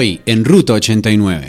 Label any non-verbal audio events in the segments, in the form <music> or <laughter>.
Hoy en Ruta 89.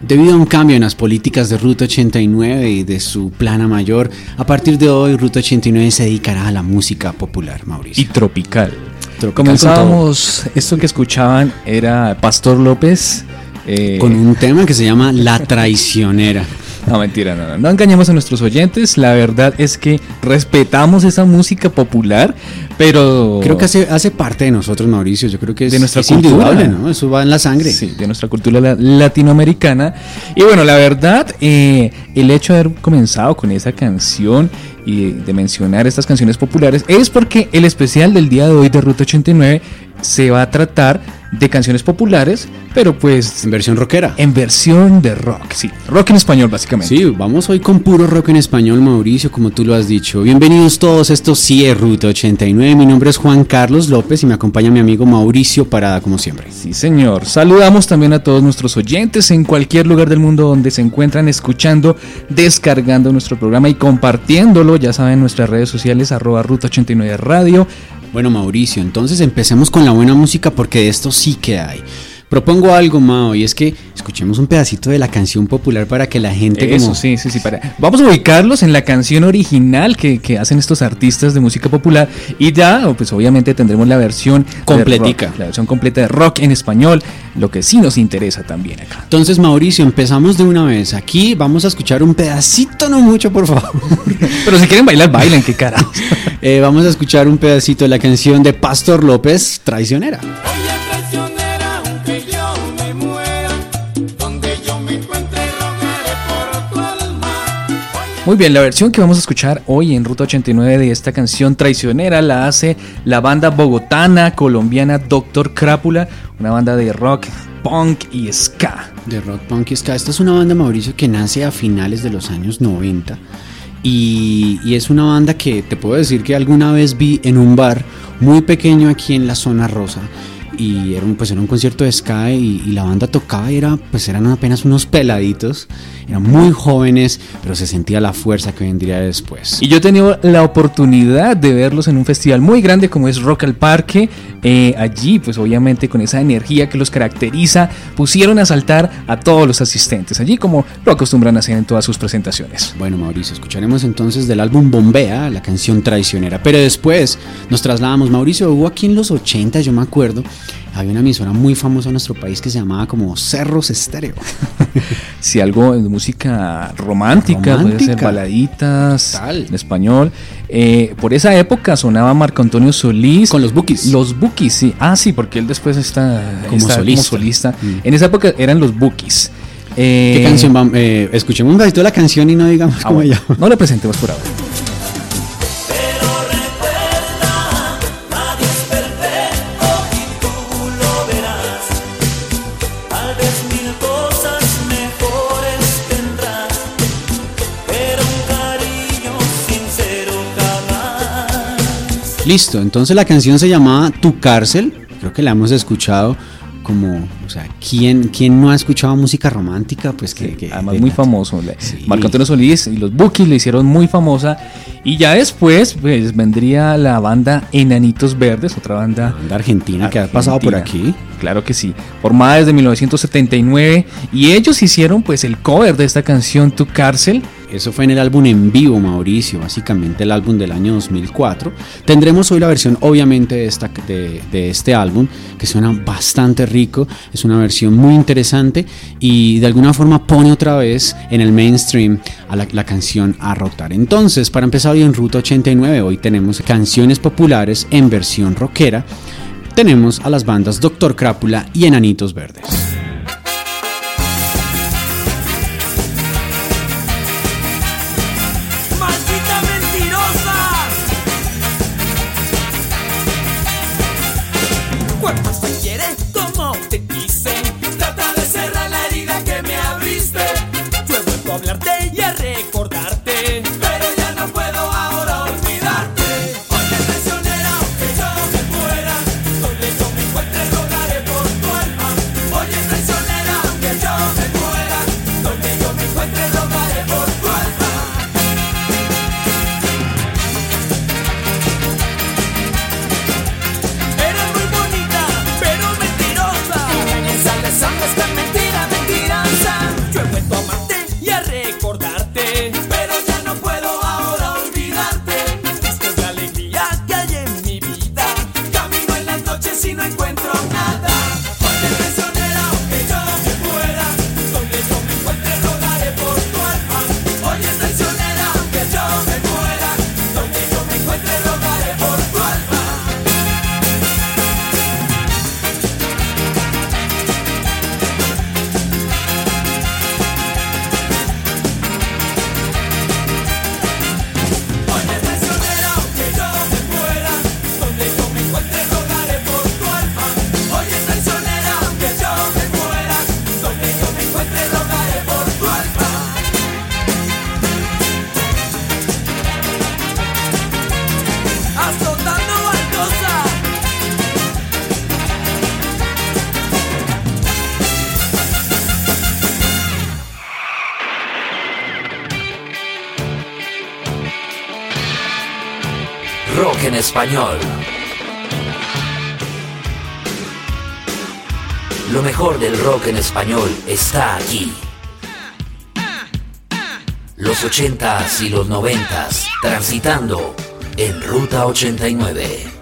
Debido a un cambio en las políticas de Ruta 89 y de su plana mayor, a partir de hoy Ruta 89 se dedicará a la música popular, Mauricio. Y tropical. Comenzábamos, esto que escuchaban era Pastor López. eh, Con un tema que se llama La Traicionera. No, mentira, no, no, no engañemos a nuestros oyentes. La verdad es que respetamos esa música popular, pero. Creo que hace, hace parte de nosotros, Mauricio. Yo creo que es, De nuestra es cultura. indudable, ¿no? Eso va en la sangre. Sí, de nuestra cultura la- latinoamericana. Y bueno, la verdad, eh, el hecho de haber comenzado con esa canción y de mencionar estas canciones populares es porque el especial del día de hoy de Ruta 89 se va a tratar de canciones populares, pero pues En versión rockera. en versión de rock, sí, rock en español básicamente. Sí, vamos hoy con puro rock en español, Mauricio, como tú lo has dicho. Bienvenidos todos, esto sí es Ruta 89. Mi nombre es Juan Carlos López y me acompaña mi amigo Mauricio Parada, como siempre. Sí, señor. Saludamos también a todos nuestros oyentes en cualquier lugar del mundo donde se encuentran escuchando, descargando nuestro programa y compartiéndolo. Ya saben, nuestras redes sociales, arroba ruta 89 radio. Bueno, Mauricio, entonces empecemos con la buena música porque de esto sí que hay. Propongo algo, Mao, y es que escuchemos un pedacito de la canción popular para que la gente Eso, como... sí, sí, sí. Para. Vamos a ubicarlos en la canción original que, que hacen estos artistas de música popular. Y ya, pues obviamente tendremos la versión Completica. rock, la versión completa de rock en español, lo que sí nos interesa también acá. Entonces, Mauricio, empezamos de una vez. Aquí vamos a escuchar un pedacito, no mucho, por favor. <laughs> Pero si quieren bailar, bailen, qué carajo. <laughs> Eh, vamos a escuchar un pedacito de la canción de Pastor López, traicionera, Muy bien, la versión que vamos a escuchar hoy en Ruta 89 de esta canción traicionera la hace la banda bogotana colombiana Doctor Crápula, una banda de rock, punk y ska. De Rock Punk y Ska. Esta es una banda, Mauricio, que nace a finales de los años 90. Y, es una banda que te puedo decir que alguna vez vi en un bar muy pequeño aquí en la zona rosa. Y era un, pues era un concierto de Ska y, y la banda tocaba y era, pues eran apenas unos peladitos. Eran muy jóvenes, pero se sentía la fuerza que vendría después. Y yo he tenido la oportunidad de verlos en un festival muy grande como es Rock al Parque. Eh, allí, pues obviamente con esa energía que los caracteriza, pusieron a saltar a todos los asistentes. Allí como lo acostumbran a hacer en todas sus presentaciones. Bueno, Mauricio, escucharemos entonces del álbum Bombea, la canción traicionera. Pero después nos trasladamos. Mauricio, hubo aquí en los 80, yo me acuerdo, había una emisora muy famosa en nuestro país que se llamaba como Cerros Estéreo. <laughs> Si algo de música romántica, puede ser Romántica. baladitas Total. en español. Eh, por esa época sonaba Marco Antonio Solís. Con los Bookies. Los Bookies, sí. Ah, sí, porque él después está Como está solista. solista. Mm. En esa época eran los Bookies. Eh, ¿Qué canción vamos? Eh, escuchemos un de la canción y no digamos ah, cómo bueno, llama. no la presentemos por ahora. Listo, entonces la canción se llamaba Tu Cárcel. Creo que la hemos escuchado como, o sea, ¿quién, quién no ha escuchado música romántica? Pues que, que- Además, de- muy famoso. Sí. Marco Antonio Solís y los Bookies le hicieron muy famosa. Y ya después, pues vendría la banda Enanitos Verdes, otra banda banda argentina que ha pasado por aquí. Argentina. Claro que sí. Formada desde 1979. Y ellos hicieron pues el cover de esta canción Tu Cárcel. Eso fue en el álbum en vivo, Mauricio, básicamente el álbum del año 2004. Tendremos hoy la versión, obviamente, de, esta, de, de este álbum, que suena bastante rico, es una versión muy interesante y de alguna forma pone otra vez en el mainstream a la, la canción a rotar. Entonces, para empezar hoy en Ruta 89, hoy tenemos canciones populares en versión rockera. Tenemos a las bandas Doctor Crápula y Enanitos Verdes. rock en español. Lo mejor del rock en español está aquí. Los 80s y los 90s transitando en Ruta 89.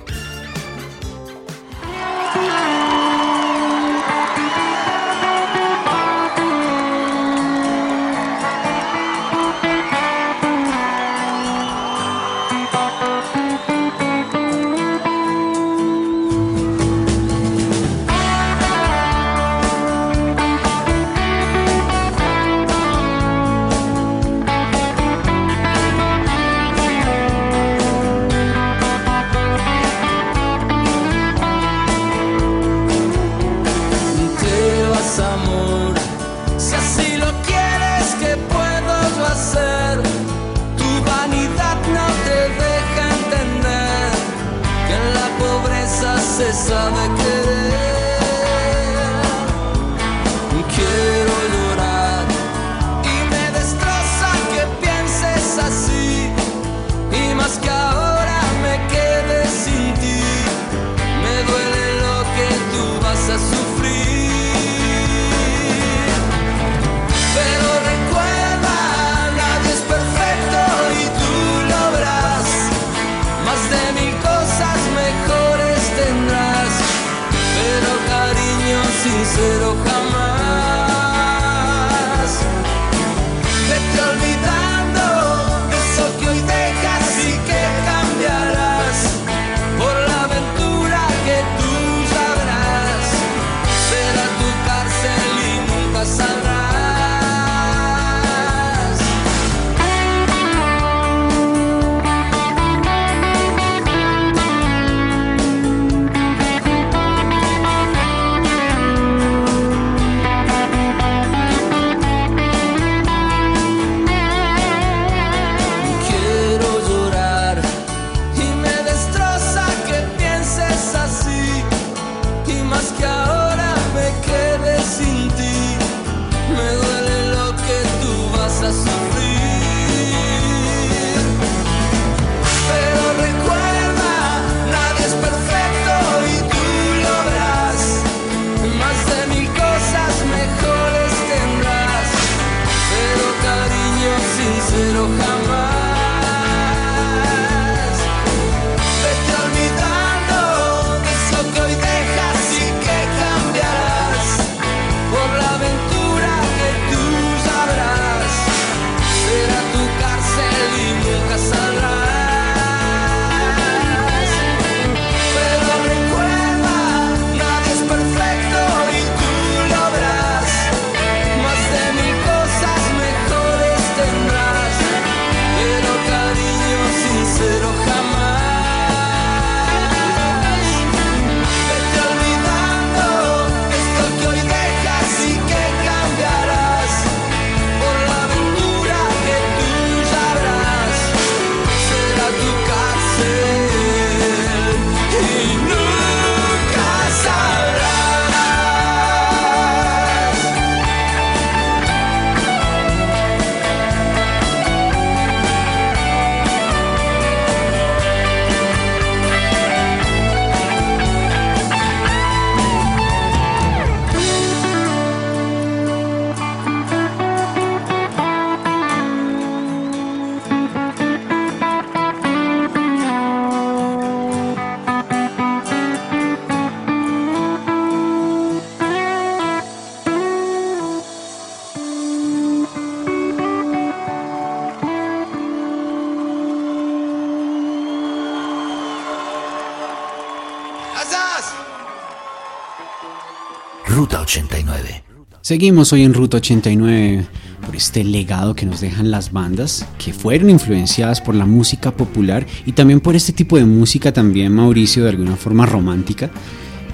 Seguimos hoy en Ruta 89 por este legado que nos dejan las bandas que fueron influenciadas por la música popular y también por este tipo de música también, Mauricio, de alguna forma romántica.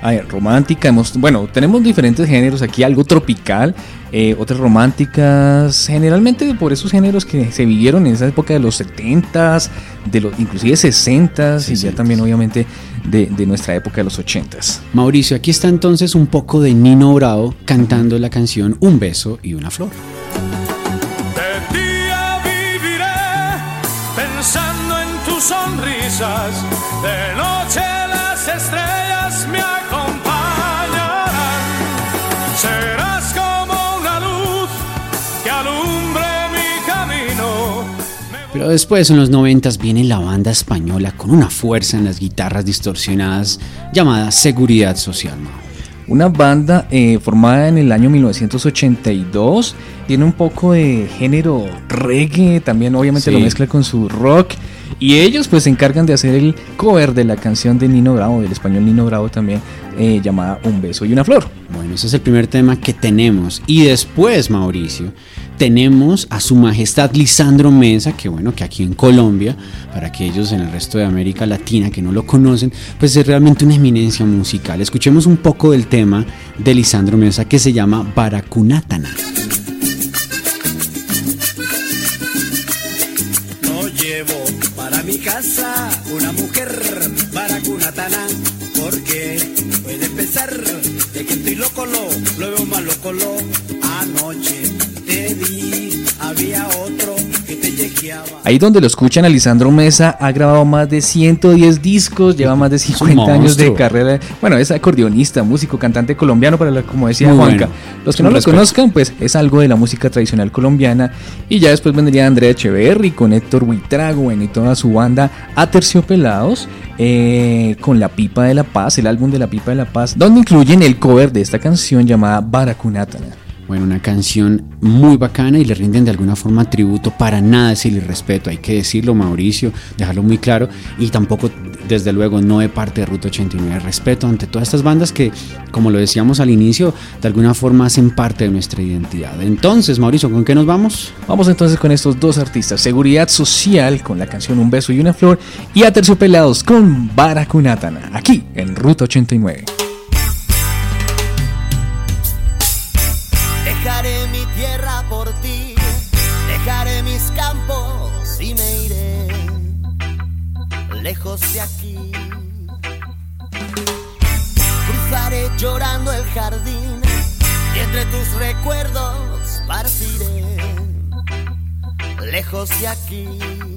A ver, romántica, hemos, bueno, tenemos diferentes géneros aquí, algo tropical, eh, otras románticas, generalmente por esos géneros que se vivieron en esa época de los 70s, de los, inclusive 60s y ya también obviamente de, de nuestra época de los 80s. Mauricio, aquí está entonces un poco de Nino Bravo cantando la canción Un beso y una flor. De día viviré pensando en tus sonrisas. De noche las estrellas Pero después, en los 90 viene la banda española con una fuerza en las guitarras distorsionadas llamada Seguridad Social. Una banda eh, formada en el año 1982, tiene un poco de género reggae, también obviamente Sí. lo mezcla con su rock. Y ellos pues se encargan de hacer el cover de la canción de Nino Bravo, del español Nino Bravo también, eh, llamada Un beso y una flor. Bueno, ese es el primer tema que tenemos. Y después, Mauricio, tenemos a su majestad Lisandro Mesa, que bueno, que aquí en Colombia, para aquellos en el resto de América Latina que no lo conocen, pues es realmente una eminencia musical. Escuchemos un poco del tema de Lisandro Mesa que se llama Baracunátana. No llevo para mi casa una mujer baracunatana porque puede pensar de que estoy loco, lo, Ahí donde lo escuchan, Alisandro Mesa ha grabado más de 110 discos, lleva más de 50 años de carrera. Bueno, es acordeonista, músico, cantante colombiano, para la- como decía Muy Juanca. bueno. Los que no lo respeto. conozcan, pues es algo de la música tradicional colombiana. Y ya después vendría Andrea Echeverry con Héctor Huitrago bueno, y toda su banda Aterciopelados. eh, con La Pipa de la Paz, el álbum de La Pipa de la Paz, donde incluyen el cover de esta canción llamada Baracunatana. Bueno, una canción muy bacana y le rinden de alguna forma tributo. Para nada es el irrespeto, hay que decirlo, Mauricio, dejarlo muy claro. Y tampoco, desde luego, no de parte de Ruta 89. Respeto ante todas estas bandas que, como lo decíamos al inicio, de alguna forma hacen parte de nuestra identidad. Entonces, Mauricio, ¿con qué nos vamos? Vamos entonces con estos dos artistas, Seguridad Social con la canción Un beso y una flor y Aterciopelados con Baracunatana, aquí en Ruta 89. Llorando el jardín y entre tus recuerdos partiré lejos de aquí.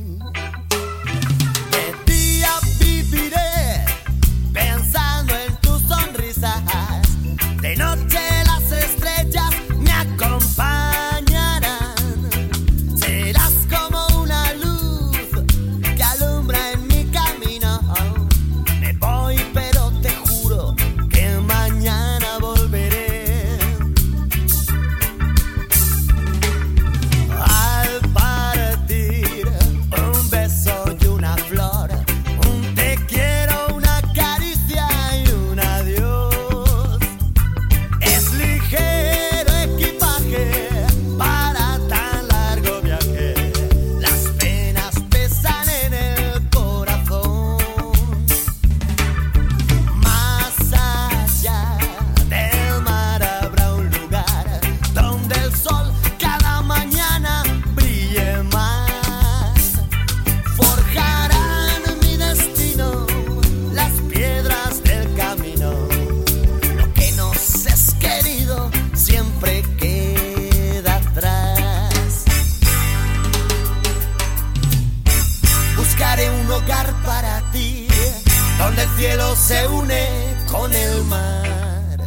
Donde el cielo se une con el mar,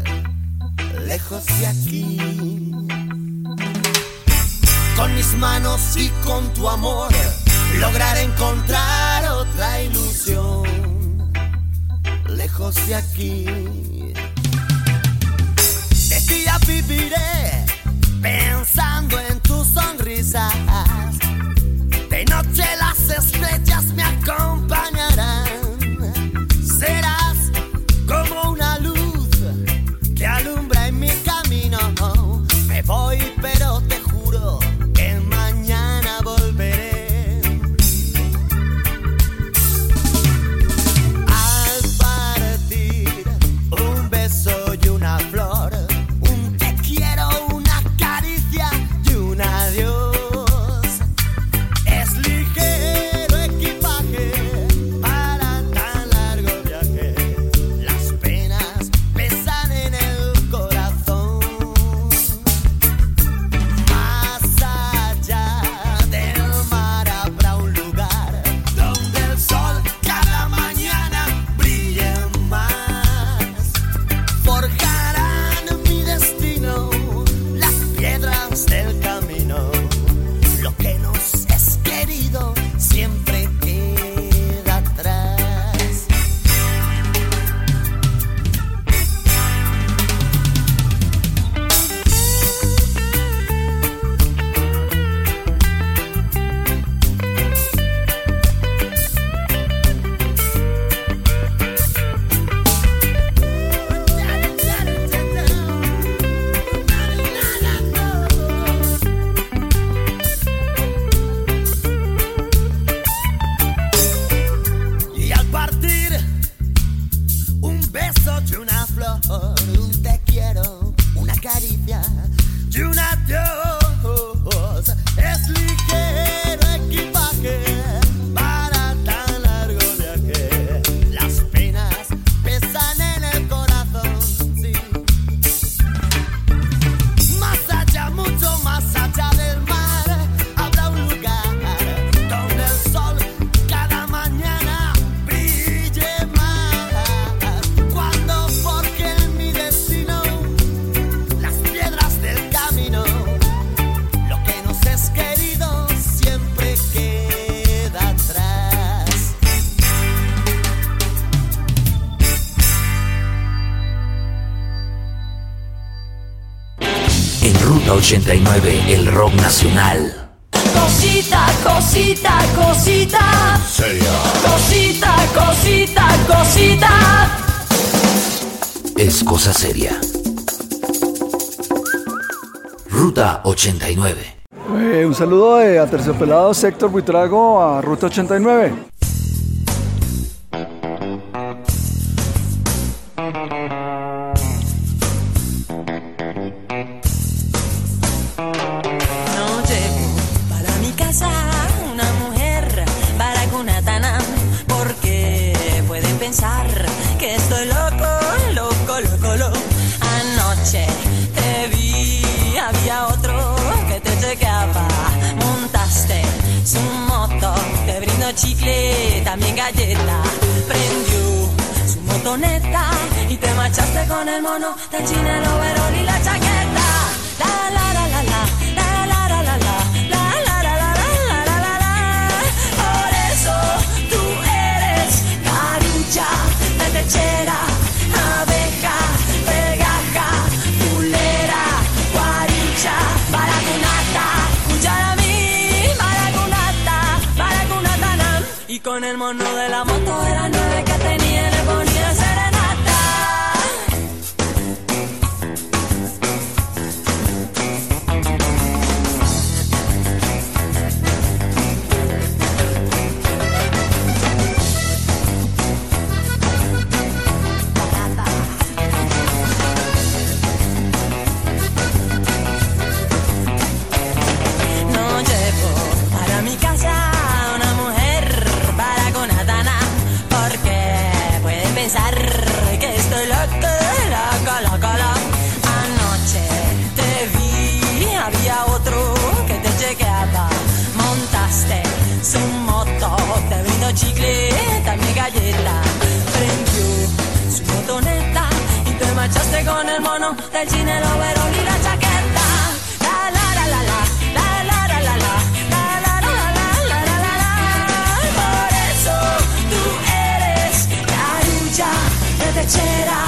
lejos de aquí. Con mis manos y con tu amor, lograr encontrar otra ilusión, lejos de aquí. De día viviré pensando en tus sonrisas. De noche las estrellas me acompañarán. 89, el rock nacional. Cosita, cosita, cosita. Seria. Cosita, cosita, cosita. Es cosa seria. Ruta 89. Eh, un saludo de Aterciopelado Sector Buitrago a Ruta 89. Loco, loco, loco, loco. Anoche te vi, había otro que te chequeaba, montaste su moto, te brindo chicle, también galleta, prendió su motoneta y te marchaste con el mono del chinelo, verón y la chaqueta. del cine, el overol y la chaqueta. La la la la la, la la la la la, la la la la la la la Por eso tú eres la lucha de techera.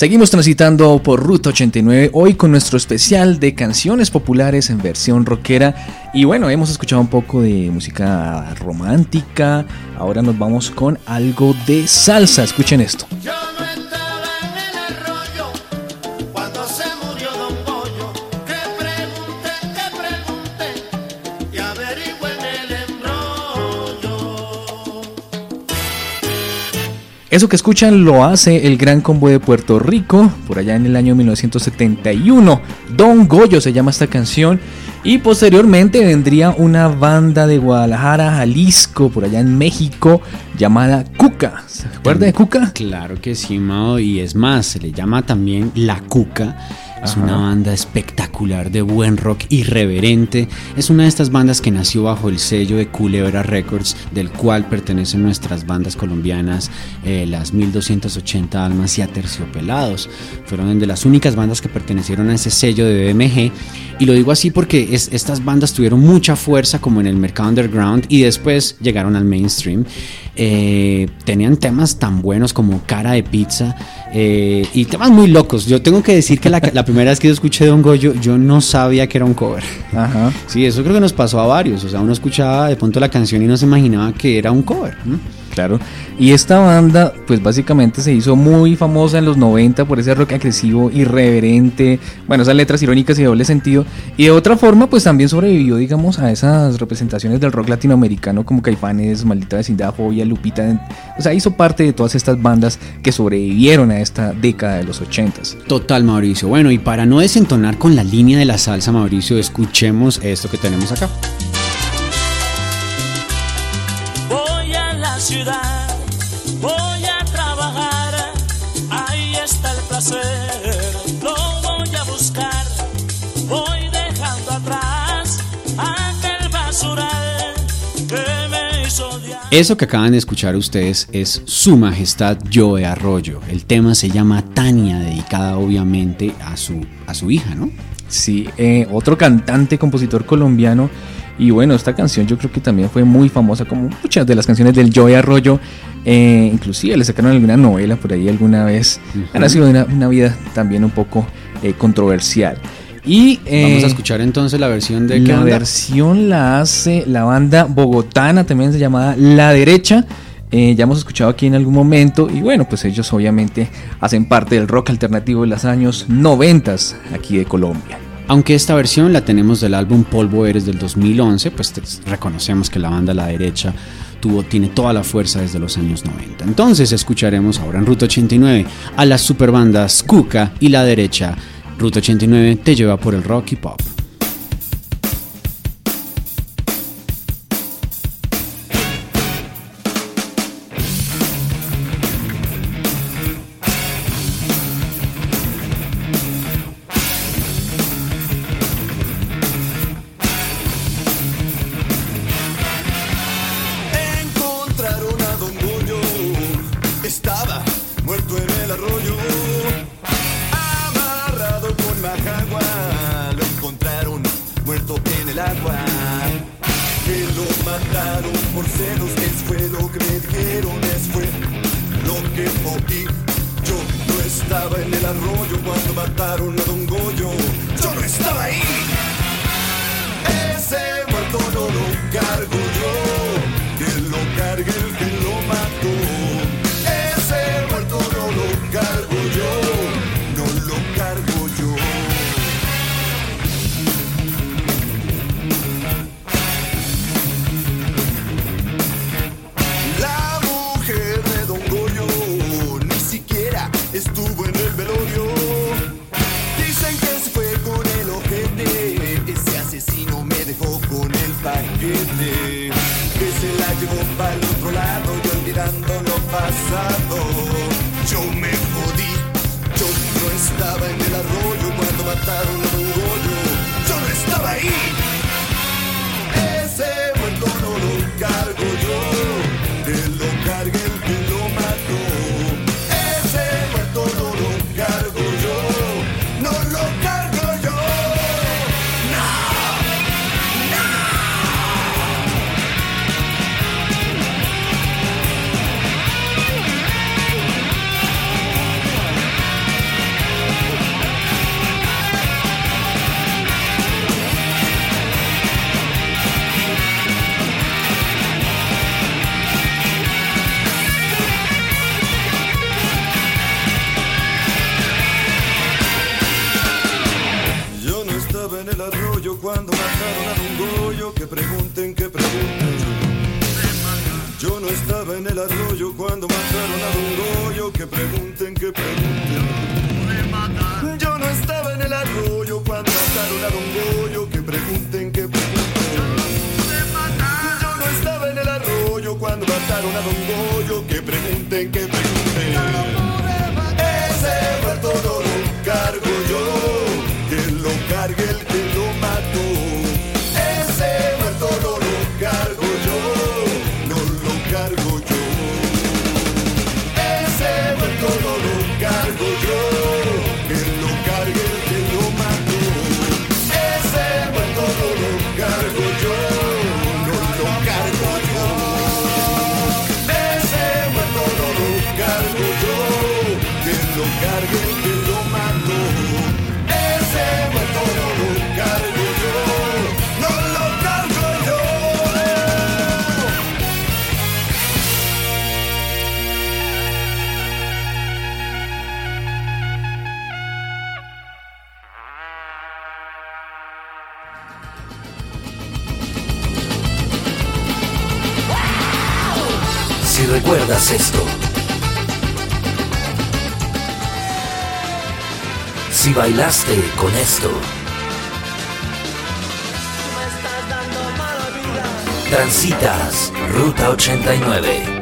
Seguimos transitando por Ruta 89 hoy con nuestro especial de canciones populares en versión rockera. Y bueno, hemos escuchado un poco de música romántica. Ahora nos vamos con algo de salsa. Escuchen esto. Eso que escuchan lo hace el Gran Combo de Puerto Rico, por allá en el año 1971. Don Goyo se llama esta canción. Y posteriormente vendría una banda de Guadalajara, Jalisco, por allá en México, llamada Cuca. ¿Se acuerda de Cuca? Claro que sí, Mao, y es más, se le llama también La Cuca. Es Ajá. una banda espectacular de buen rock irreverente. Es una de estas bandas que nació bajo el sello de Culebra Records, del cual pertenecen nuestras bandas colombianas, eh, las 1280 Almas y Aterciopelados. Fueron de las únicas bandas que pertenecieron a ese sello de BMG. Y lo digo así porque es- estas bandas tuvieron mucha fuerza como en el mercado underground y después llegaron al mainstream. Eh, tenían temas tan buenos como Cara de Pizza eh, y temas muy locos. Yo tengo que decir que la, la primera vez que yo escuché Don Goyo, yo no sabía que era un cover. Ajá. Sí, eso creo que nos pasó a varios. O sea, uno escuchaba de pronto la canción y no se imaginaba que era un cover. ¿no? Claro. Y esta banda, pues básicamente se hizo muy famosa en los 90 por ese rock agresivo, irreverente, bueno, esas letras irónicas y de doble sentido. Y de otra forma, pues también sobrevivió, digamos, a esas representaciones del rock latinoamericano como Caifanes, Maldita Vecindad, Fobia, Lupita. O sea, hizo parte de todas estas bandas que sobrevivieron a esta década de los 80s. Total, Mauricio. Bueno, y para no desentonar con la línea de la salsa, Mauricio, escuchemos esto que tenemos acá. Ciudad. Voy a trabajar, ahí está el placer. Lo voy a buscar, voy dejando atrás aquel basural que me hizo odiar. Eso que acaban de escuchar ustedes es Su Majestad Joe Arroyo. El tema se llama Tania, dedicada obviamente a su, a su hija, ¿no? Sí, eh, otro cantante, compositor colombiano. Y bueno, esta canción yo creo que también fue muy famosa como muchas de las canciones del Joey Arroyo. Eh, inclusive le sacaron alguna novela por ahí alguna vez. Ujú. Ha sido una, una vida también un poco eh, controversial. Y eh, Vamos a escuchar entonces la versión de la banda? versión la hace la banda bogotana, también se llamada La Derecha. Eh, ya hemos escuchado aquí en algún momento. Y bueno, pues ellos obviamente hacen parte del rock alternativo de los años 90 aquí de Colombia. Aunque esta versión la tenemos del álbum Polvo Eres del 2011, pues reconocemos que la banda La Derecha tuvo, tiene toda la fuerza desde los años 90. Entonces escucharemos ahora en Ruta 89 a las superbandas Kuka y La Derecha. Ruta 89 te lleva por el rock y pop. Esto. Si bailaste con esto. Transitas Ruta 89.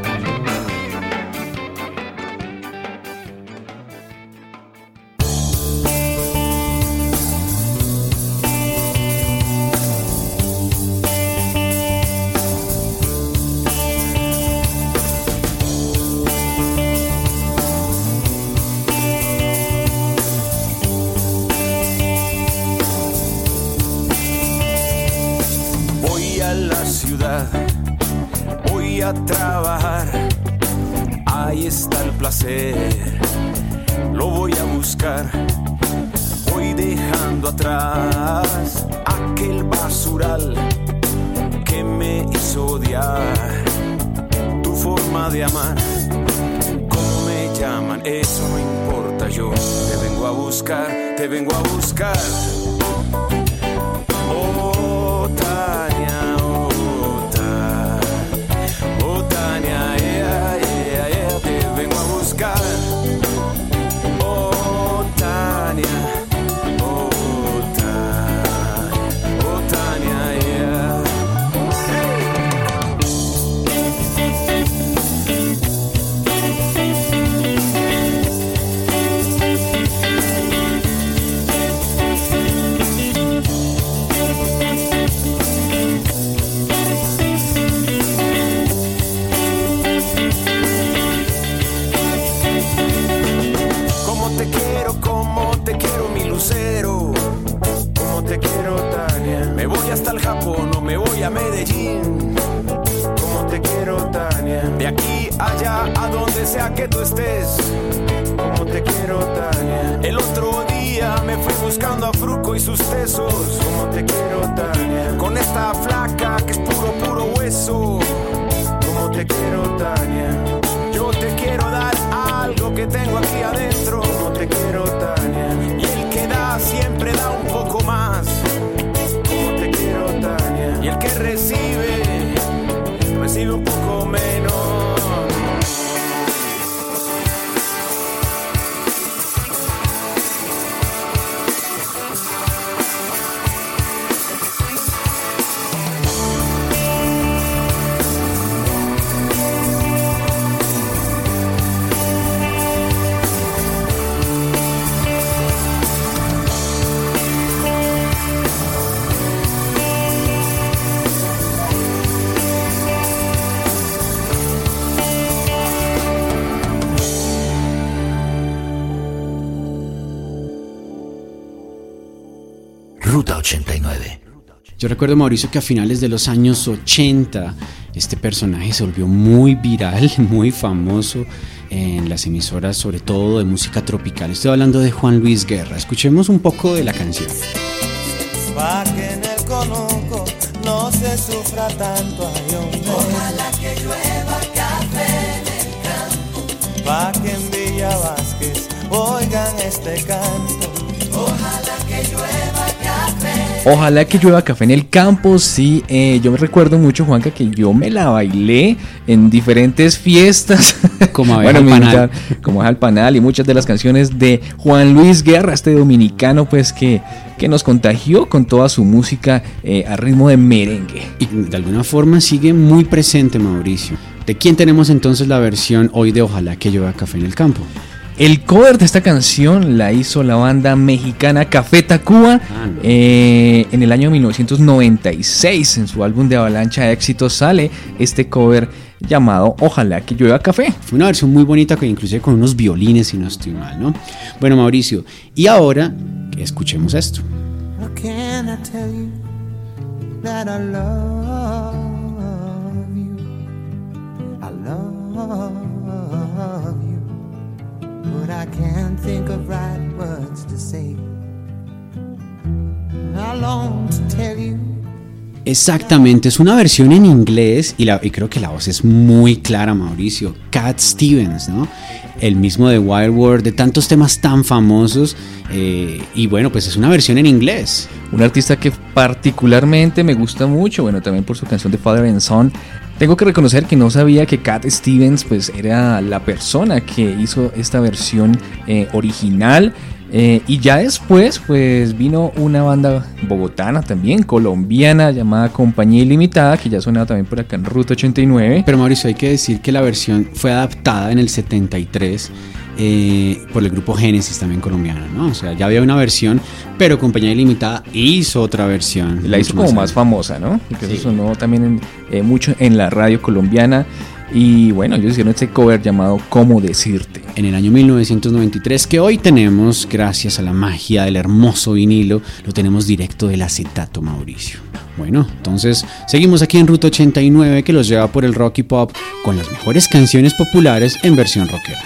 Yo recuerdo, Mauricio, que a finales de los años 80 este personaje se volvió muy viral, <laughs> muy famoso en las emisoras, sobre todo de música tropical. Estoy hablando de Juan Luis Guerra. Escuchemos un poco de la canción. Pa' que en el conuco no se sufra tanto ay, hombre. Ojalá que llueva café en el campo. Pa' que en Villa Vázquez oigan este canto. Ojalá que llueva café en el campo, sí. eh, yo me recuerdo mucho, Juanca, que yo me la bailé en diferentes fiestas. <laughs> Como Abeja al Panal. como Abeja al panal y muchas de las canciones de Juan Luis Guerra, este dominicano, pues que, que nos contagió con toda su música eh, a ritmo de merengue. Y de alguna forma sigue muy presente, Mauricio. ¿De quién tenemos entonces la versión hoy de Ojalá que llueva café en el campo? El cover de esta canción la hizo la banda mexicana Café Tacuba Ah, eh, en el año 1996. En su álbum de Avalancha de Éxitos sale este cover llamado Ojalá que llueva café. Fue una versión muy bonita, que inclusive con unos violines, si no estoy mal, ¿no? Bueno, Mauricio, y ahora escuchemos esto. How can I tell you that I love think of right words to say. I long to tell you. Exactamente, es una versión en inglés y, la, y creo que la voz es muy clara, Mauricio. Cat Stevens, ¿no? El mismo de Wild World, de tantos temas tan famosos. eh, y bueno, pues es una versión en inglés. Un artista que particularmente me gusta mucho, bueno, también por su canción de Father and Son. Tengo que reconocer que no sabía que Cat Stevens pues era la persona que hizo esta versión eh, original. Eh, y ya después pues vino una banda bogotana también, colombiana, llamada Compañía Ilimitada, que ya sonaba también por acá en Ruta 89. Pero Mauricio, hay que decir que la versión fue adaptada en el 73 eh, por el grupo Génesis también colombiano, ¿no? O sea, ya había una versión, pero Compañía Ilimitada hizo otra versión. La hizo como más famosa, ¿no? Porque Sí. eso sonó también en, eh, mucho en la radio colombiana. Y bueno, ellos hicieron este cover llamado ¿Cómo decirte? En el año 1993, que hoy tenemos, gracias a la magia del hermoso vinilo, lo tenemos directo del acetato, Mauricio. Bueno, entonces seguimos aquí en Ruta 89 que los lleva por el rock y pop con las mejores canciones populares en versión rockera.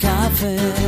Llueva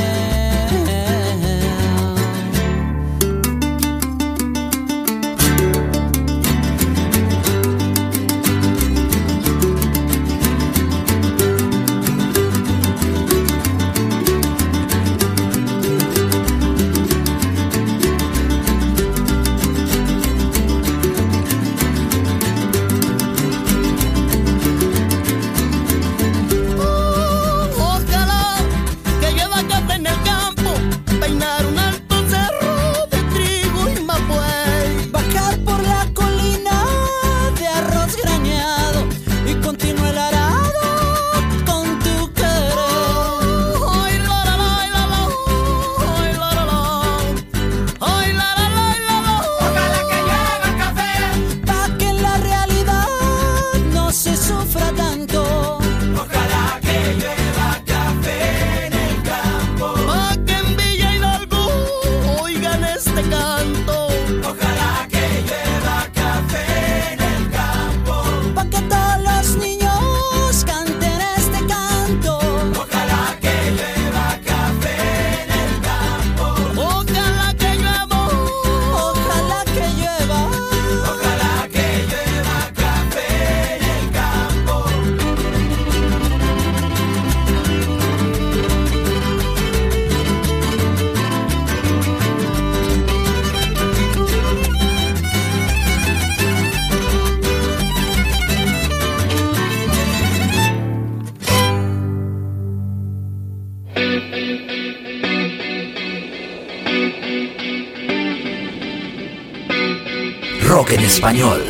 Español.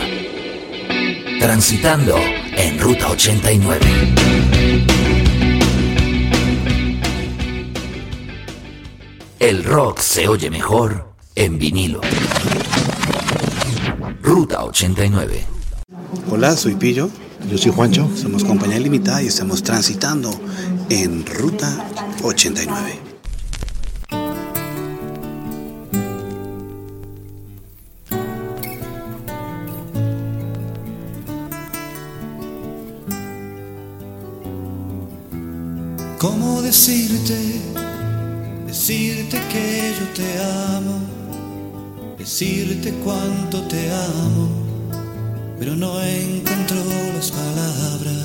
Transitando en Ruta 89. El rock se oye mejor en vinilo. Ruta 89. Hola, soy Pillo. Yo soy Juancho. Somos compañía limitada y estamos transitando en Ruta 89. Te amo, decirte cuánto te amo, pero no encuentro las palabras.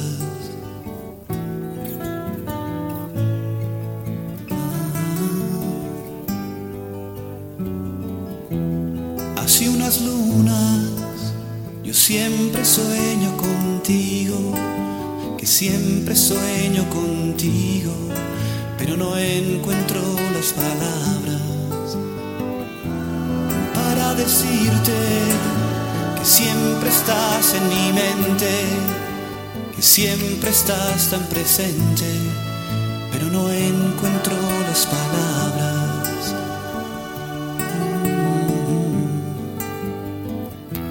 Hace unas lunas, yo siempre sueño contigo, que siempre sueño contigo, pero no encuentro las palabras decirte que siempre estás en mi mente, que siempre estás tan presente, pero no encuentro las palabras.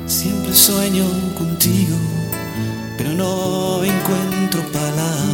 Mm. Siempre sueño contigo, pero no encuentro palabras.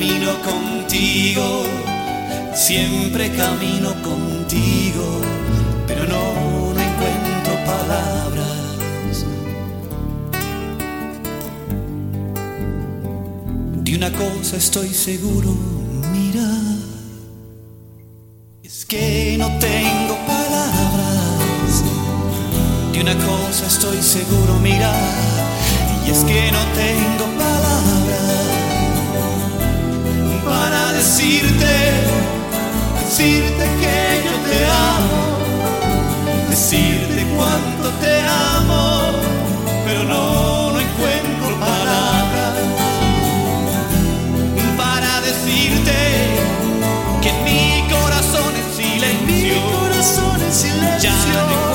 Camino contigo siempre camino contigo, pero no, no encuentro palabras. De una cosa estoy seguro, mira, es que no tengo palabras. De una cosa estoy seguro, mira, y es que no tengo palabras decirte decirte que yo te amo, decirte cuánto te amo, pero no, no encuentro palabras para decirte que en mi corazón en silencio, ya no encuentro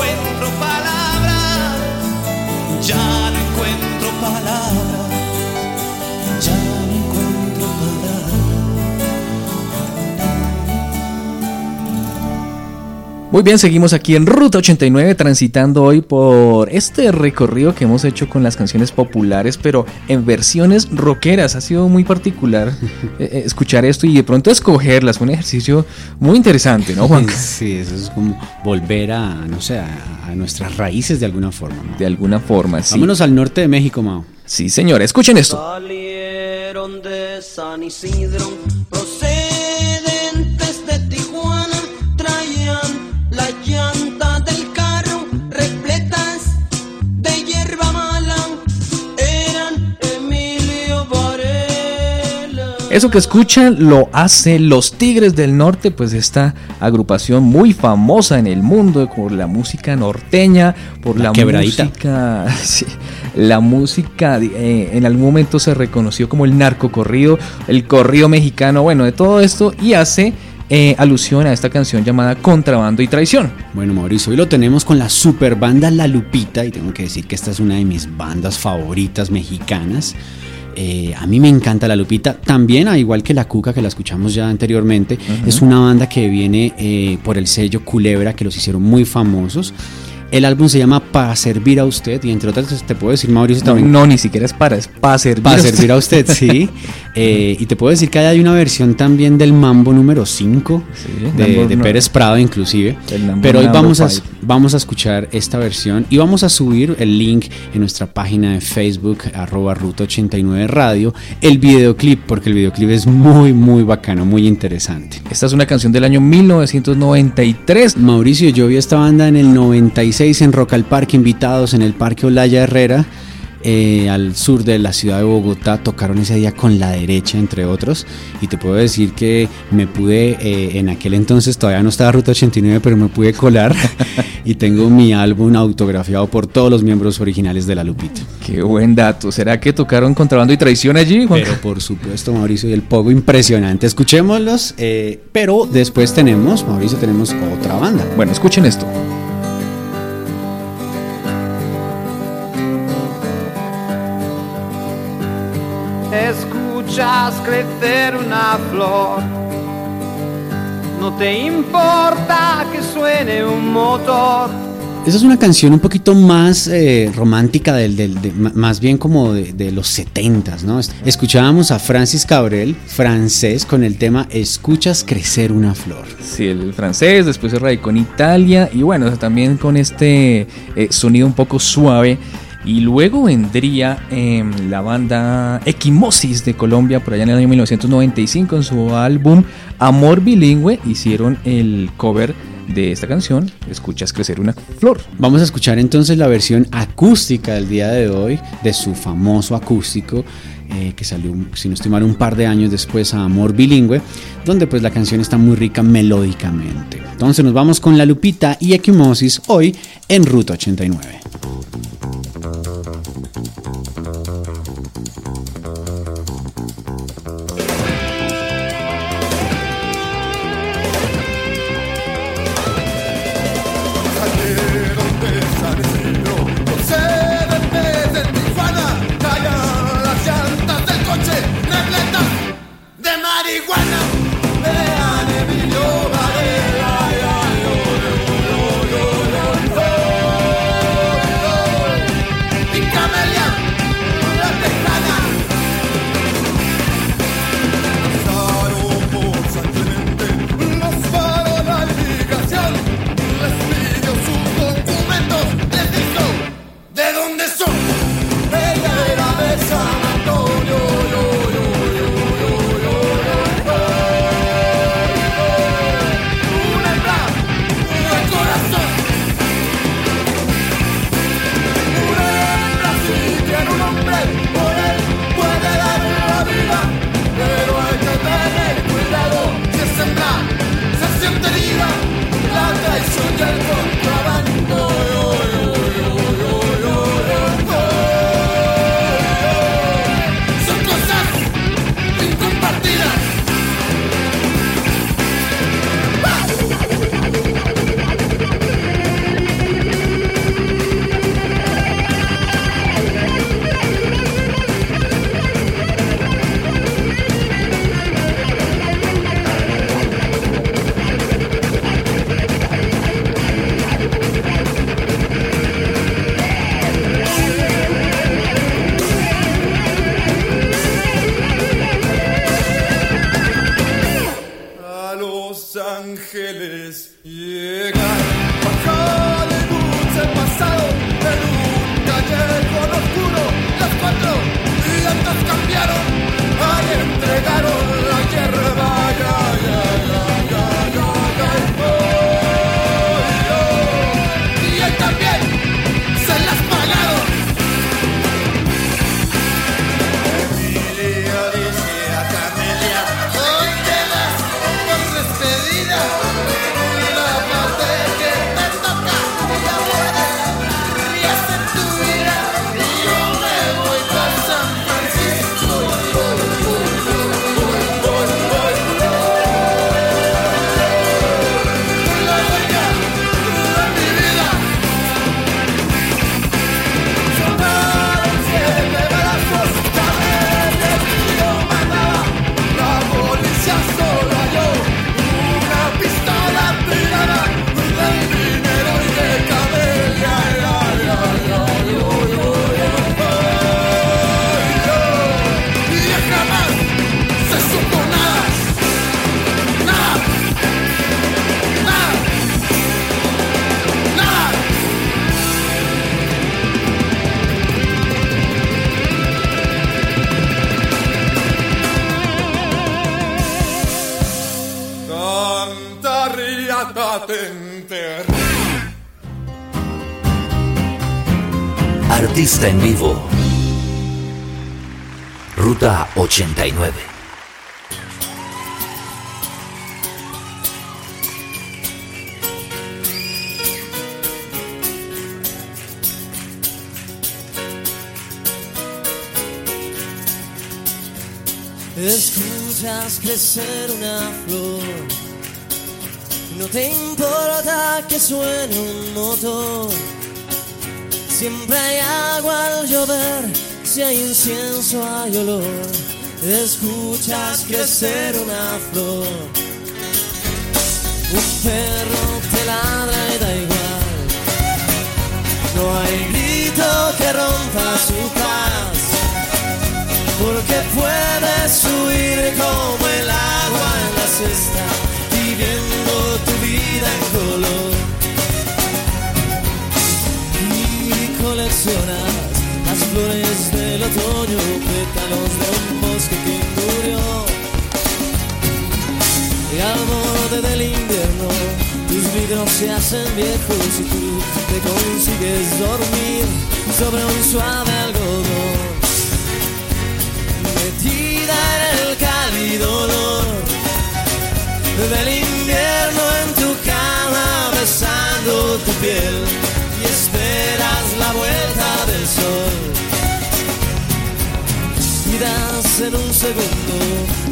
Muy bien, seguimos aquí en Ruta 89 transitando hoy por este recorrido que hemos hecho con las canciones populares, pero en versiones rockeras. Ha sido muy particular <laughs> eh, eh, escuchar esto y de pronto escogerlas. Fue un ejercicio muy interesante, ¿no, Juan? <laughs> Sí, eso es como volver a, no sé, a, a nuestras raíces de alguna forma. ¿no? De alguna forma, sí. Vámonos al norte de México, Mao. Sí, señor, escuchen esto. Salieron de San Isidro, Eso que escuchan lo hace Los Tigres del Norte, pues esta agrupación muy famosa en el mundo por la música norteña, por la, música, <laughs> sí, la música eh, en algún momento se reconoció como el narcocorrido, el corrido mexicano, bueno, de todo esto y hace eh, alusión a esta canción llamada Contrabando y Traición. Bueno, Mauricio, hoy lo tenemos con la super banda La Lupita y tengo que decir que esta es una de mis bandas favoritas mexicanas. Eh, a mí me encanta La Lupita, también, a igual que La Cuca, que la escuchamos ya anteriormente, es una banda que viene eh, por el sello Culebra, que los hicieron muy famosos. El álbum se llama Para Servir a Usted y entre otras te puedo decir, Mauricio, también... no, ni siquiera es para, es para servir. Para a usted. servir a usted, sí. <laughs> Eh, y te puedo decir que hay una versión también del Mambo número 5 de, Pérez Prado inclusive. Pero hoy vamos a, vamos a escuchar esta versión y vamos a subir el link en nuestra página de Facebook, arroba Ruta 89 Radio, el videoclip, porque el videoclip es muy, muy bacano, muy interesante. Esta es una canción del año 1993. Mauricio, yo vi esta banda en el 96 en Rock al Parque, invitados en el Parque Olaya Herrera, eh, al sur de la ciudad de Bogotá. Tocaron ese día con la derecha, entre otros. Y te puedo decir que me pude, eh, en aquel entonces todavía no estaba Ruta 89, pero me pude colar. <laughs> y tengo mi álbum autografiado por todos los miembros originales de La Lupita. Qué buen dato. ¿Será que tocaron Contrabando y Traición allí, Juan? Pero por supuesto, Mauricio, y el pogo impresionante. Escuchémoslos, eh, pero después tenemos, Mauricio, tenemos otra banda. Bueno, escuchen esto. Escuchas crecer una flor. No te importa que suene un motor. Esa es una canción un poquito más eh, romántica, del, del- de- ma- más bien como de, de los setentas, ¿no? Escuchábamos a Francis Cabrel, francés, con el tema Escuchas crecer una flor. Sí, el francés, después se radicó en Italia y bueno, también con este eh, sonido un poco suave. Y luego vendría em, la banda Equimosis de Colombia por allá en el año 1995 en su álbum Amor Bilingüe hicieron el cover de esta canción, Escuchas crecer una flor. Vamos a escuchar entonces la versión acústica del día de hoy de su famoso acústico eh, que salió, si no estoy mal, un par de años después a Amor Bilingüe, donde pues la canción está muy rica melódicamente. Entonces nos vamos con La Lupita y Equimosis hoy en Ruta 89. Thank you. La Artista en vivo. Ruta 89. Escuchas crecer una flor. No te importa que suene un motor. Siempre hay agua al llover. Si hay incienso, hay olor. Escuchas crecer una flor. Un perro te ladra y da igual. No hay grito que rompa su paz, porque puedes huir como el agua en la cesta, viviendo tu vida en color. Las flores del otoño, pétalos de un bosque que murió. Y al borde del invierno, tus vidrios se hacen viejos y tú te consigues dormir sobre un suave algodón. Metida en el cálido olor del invierno en tu cama, besando tu piel das en un segundo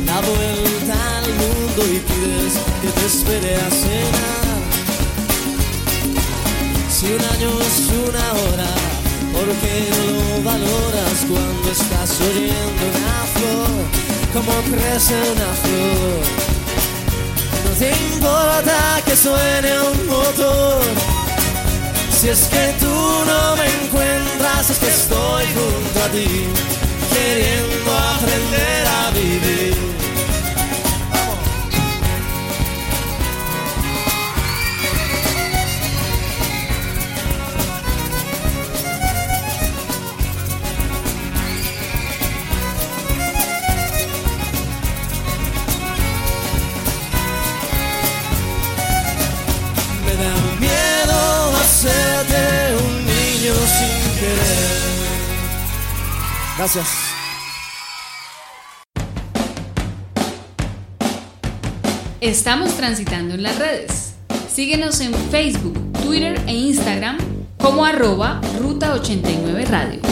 la vuelta al mundo y pides que te espere a cenar. Si un año es una hora, ¿por qué no lo valoras cuando estás oyendo una flor? Como crece una flor. No te importa que suene un motor. Si es que tú no me encuentras, es que estoy junto a ti, queriendo aprender a vivir. Gracias. Estamos transitando en las redes. Síguenos en Facebook, Twitter e Instagram como arroba Ruta89Radio.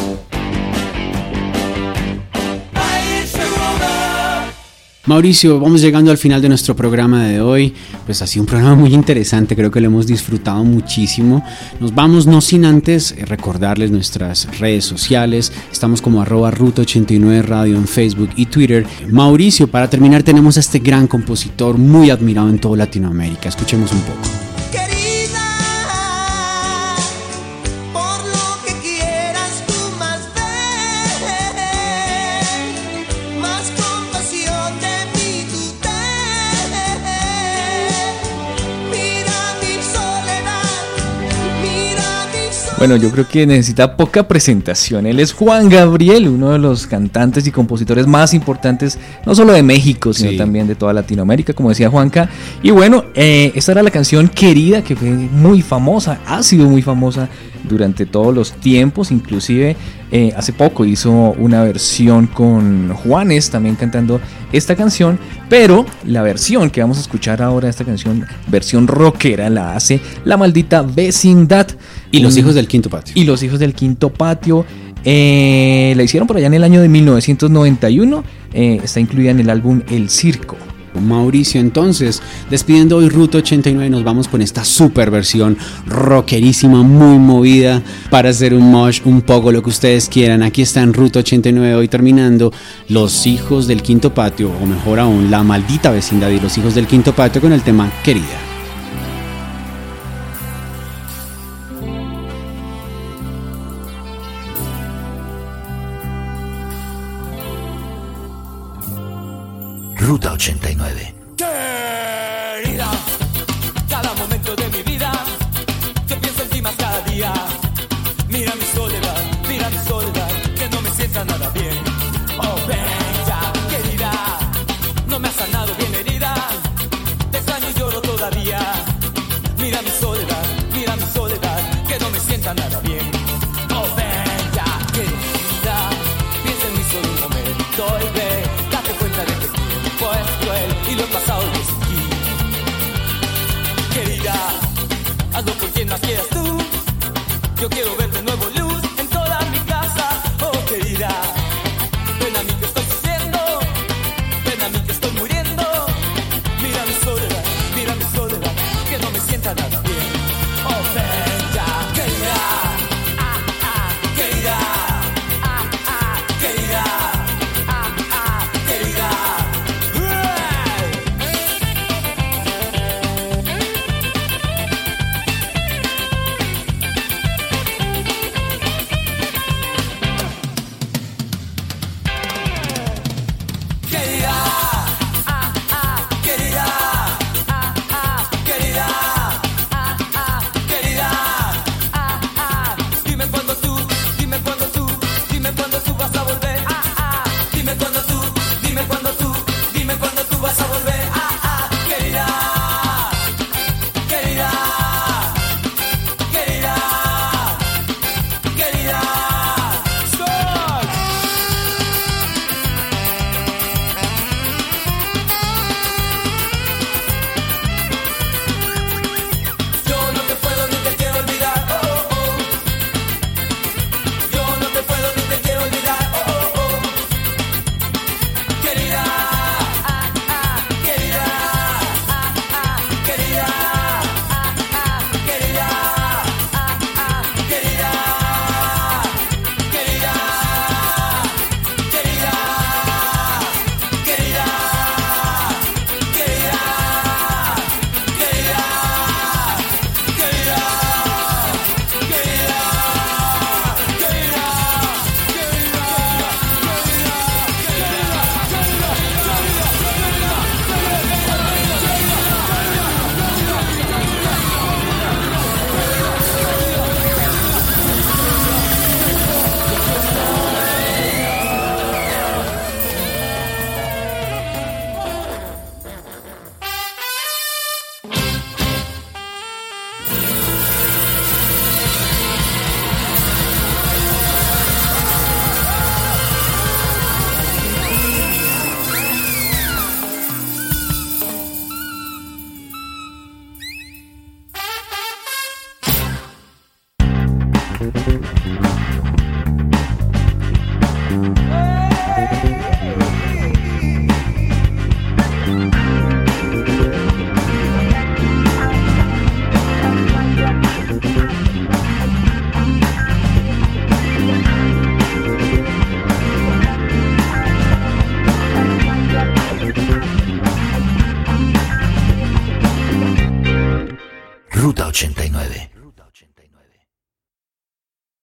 Mauricio, vamos llegando al final de nuestro programa de hoy. Pues ha sido un programa muy interesante, creo que lo hemos disfrutado muchísimo. Nos vamos no sin antes eh, recordarles nuestras redes sociales. Estamos como arroba ruta 89 radio en Facebook y Twitter. Mauricio, para terminar tenemos a este gran compositor muy admirado en toda Latinoamérica. Escuchemos un poco. Bueno, yo creo que necesita poca presentación. Él es Juan Gabriel, uno de los cantantes y compositores más importantes, no solo de México, sino Sí. también de toda Latinoamérica, como decía Juanca. Y bueno, eh, esta era la canción Querida, que fue muy famosa, ha sido muy famosa durante todos los tiempos, inclusive eh, hace poco hizo una versión con Juanes también cantando esta canción, pero la versión que vamos a escuchar ahora, esta canción, versión rockera, la hace la maldita vecindad. Y los Un- hijos del quinto patio. y los hijos del quinto patio. eh, la hicieron por allá en el año de 1991. eh, está incluida en el álbum El Circo. Mauricio, entonces, despidiendo hoy Ruta 89, nos vamos con esta super versión rockerísima, muy movida, para hacer un mosh, un poco lo que ustedes quieran. Aquí está en Ruta 89, hoy terminando Los Hijos del Quinto Patio, o mejor aún, La Maldita Vecindad y Los Hijos del Quinto Patio con el tema Querida.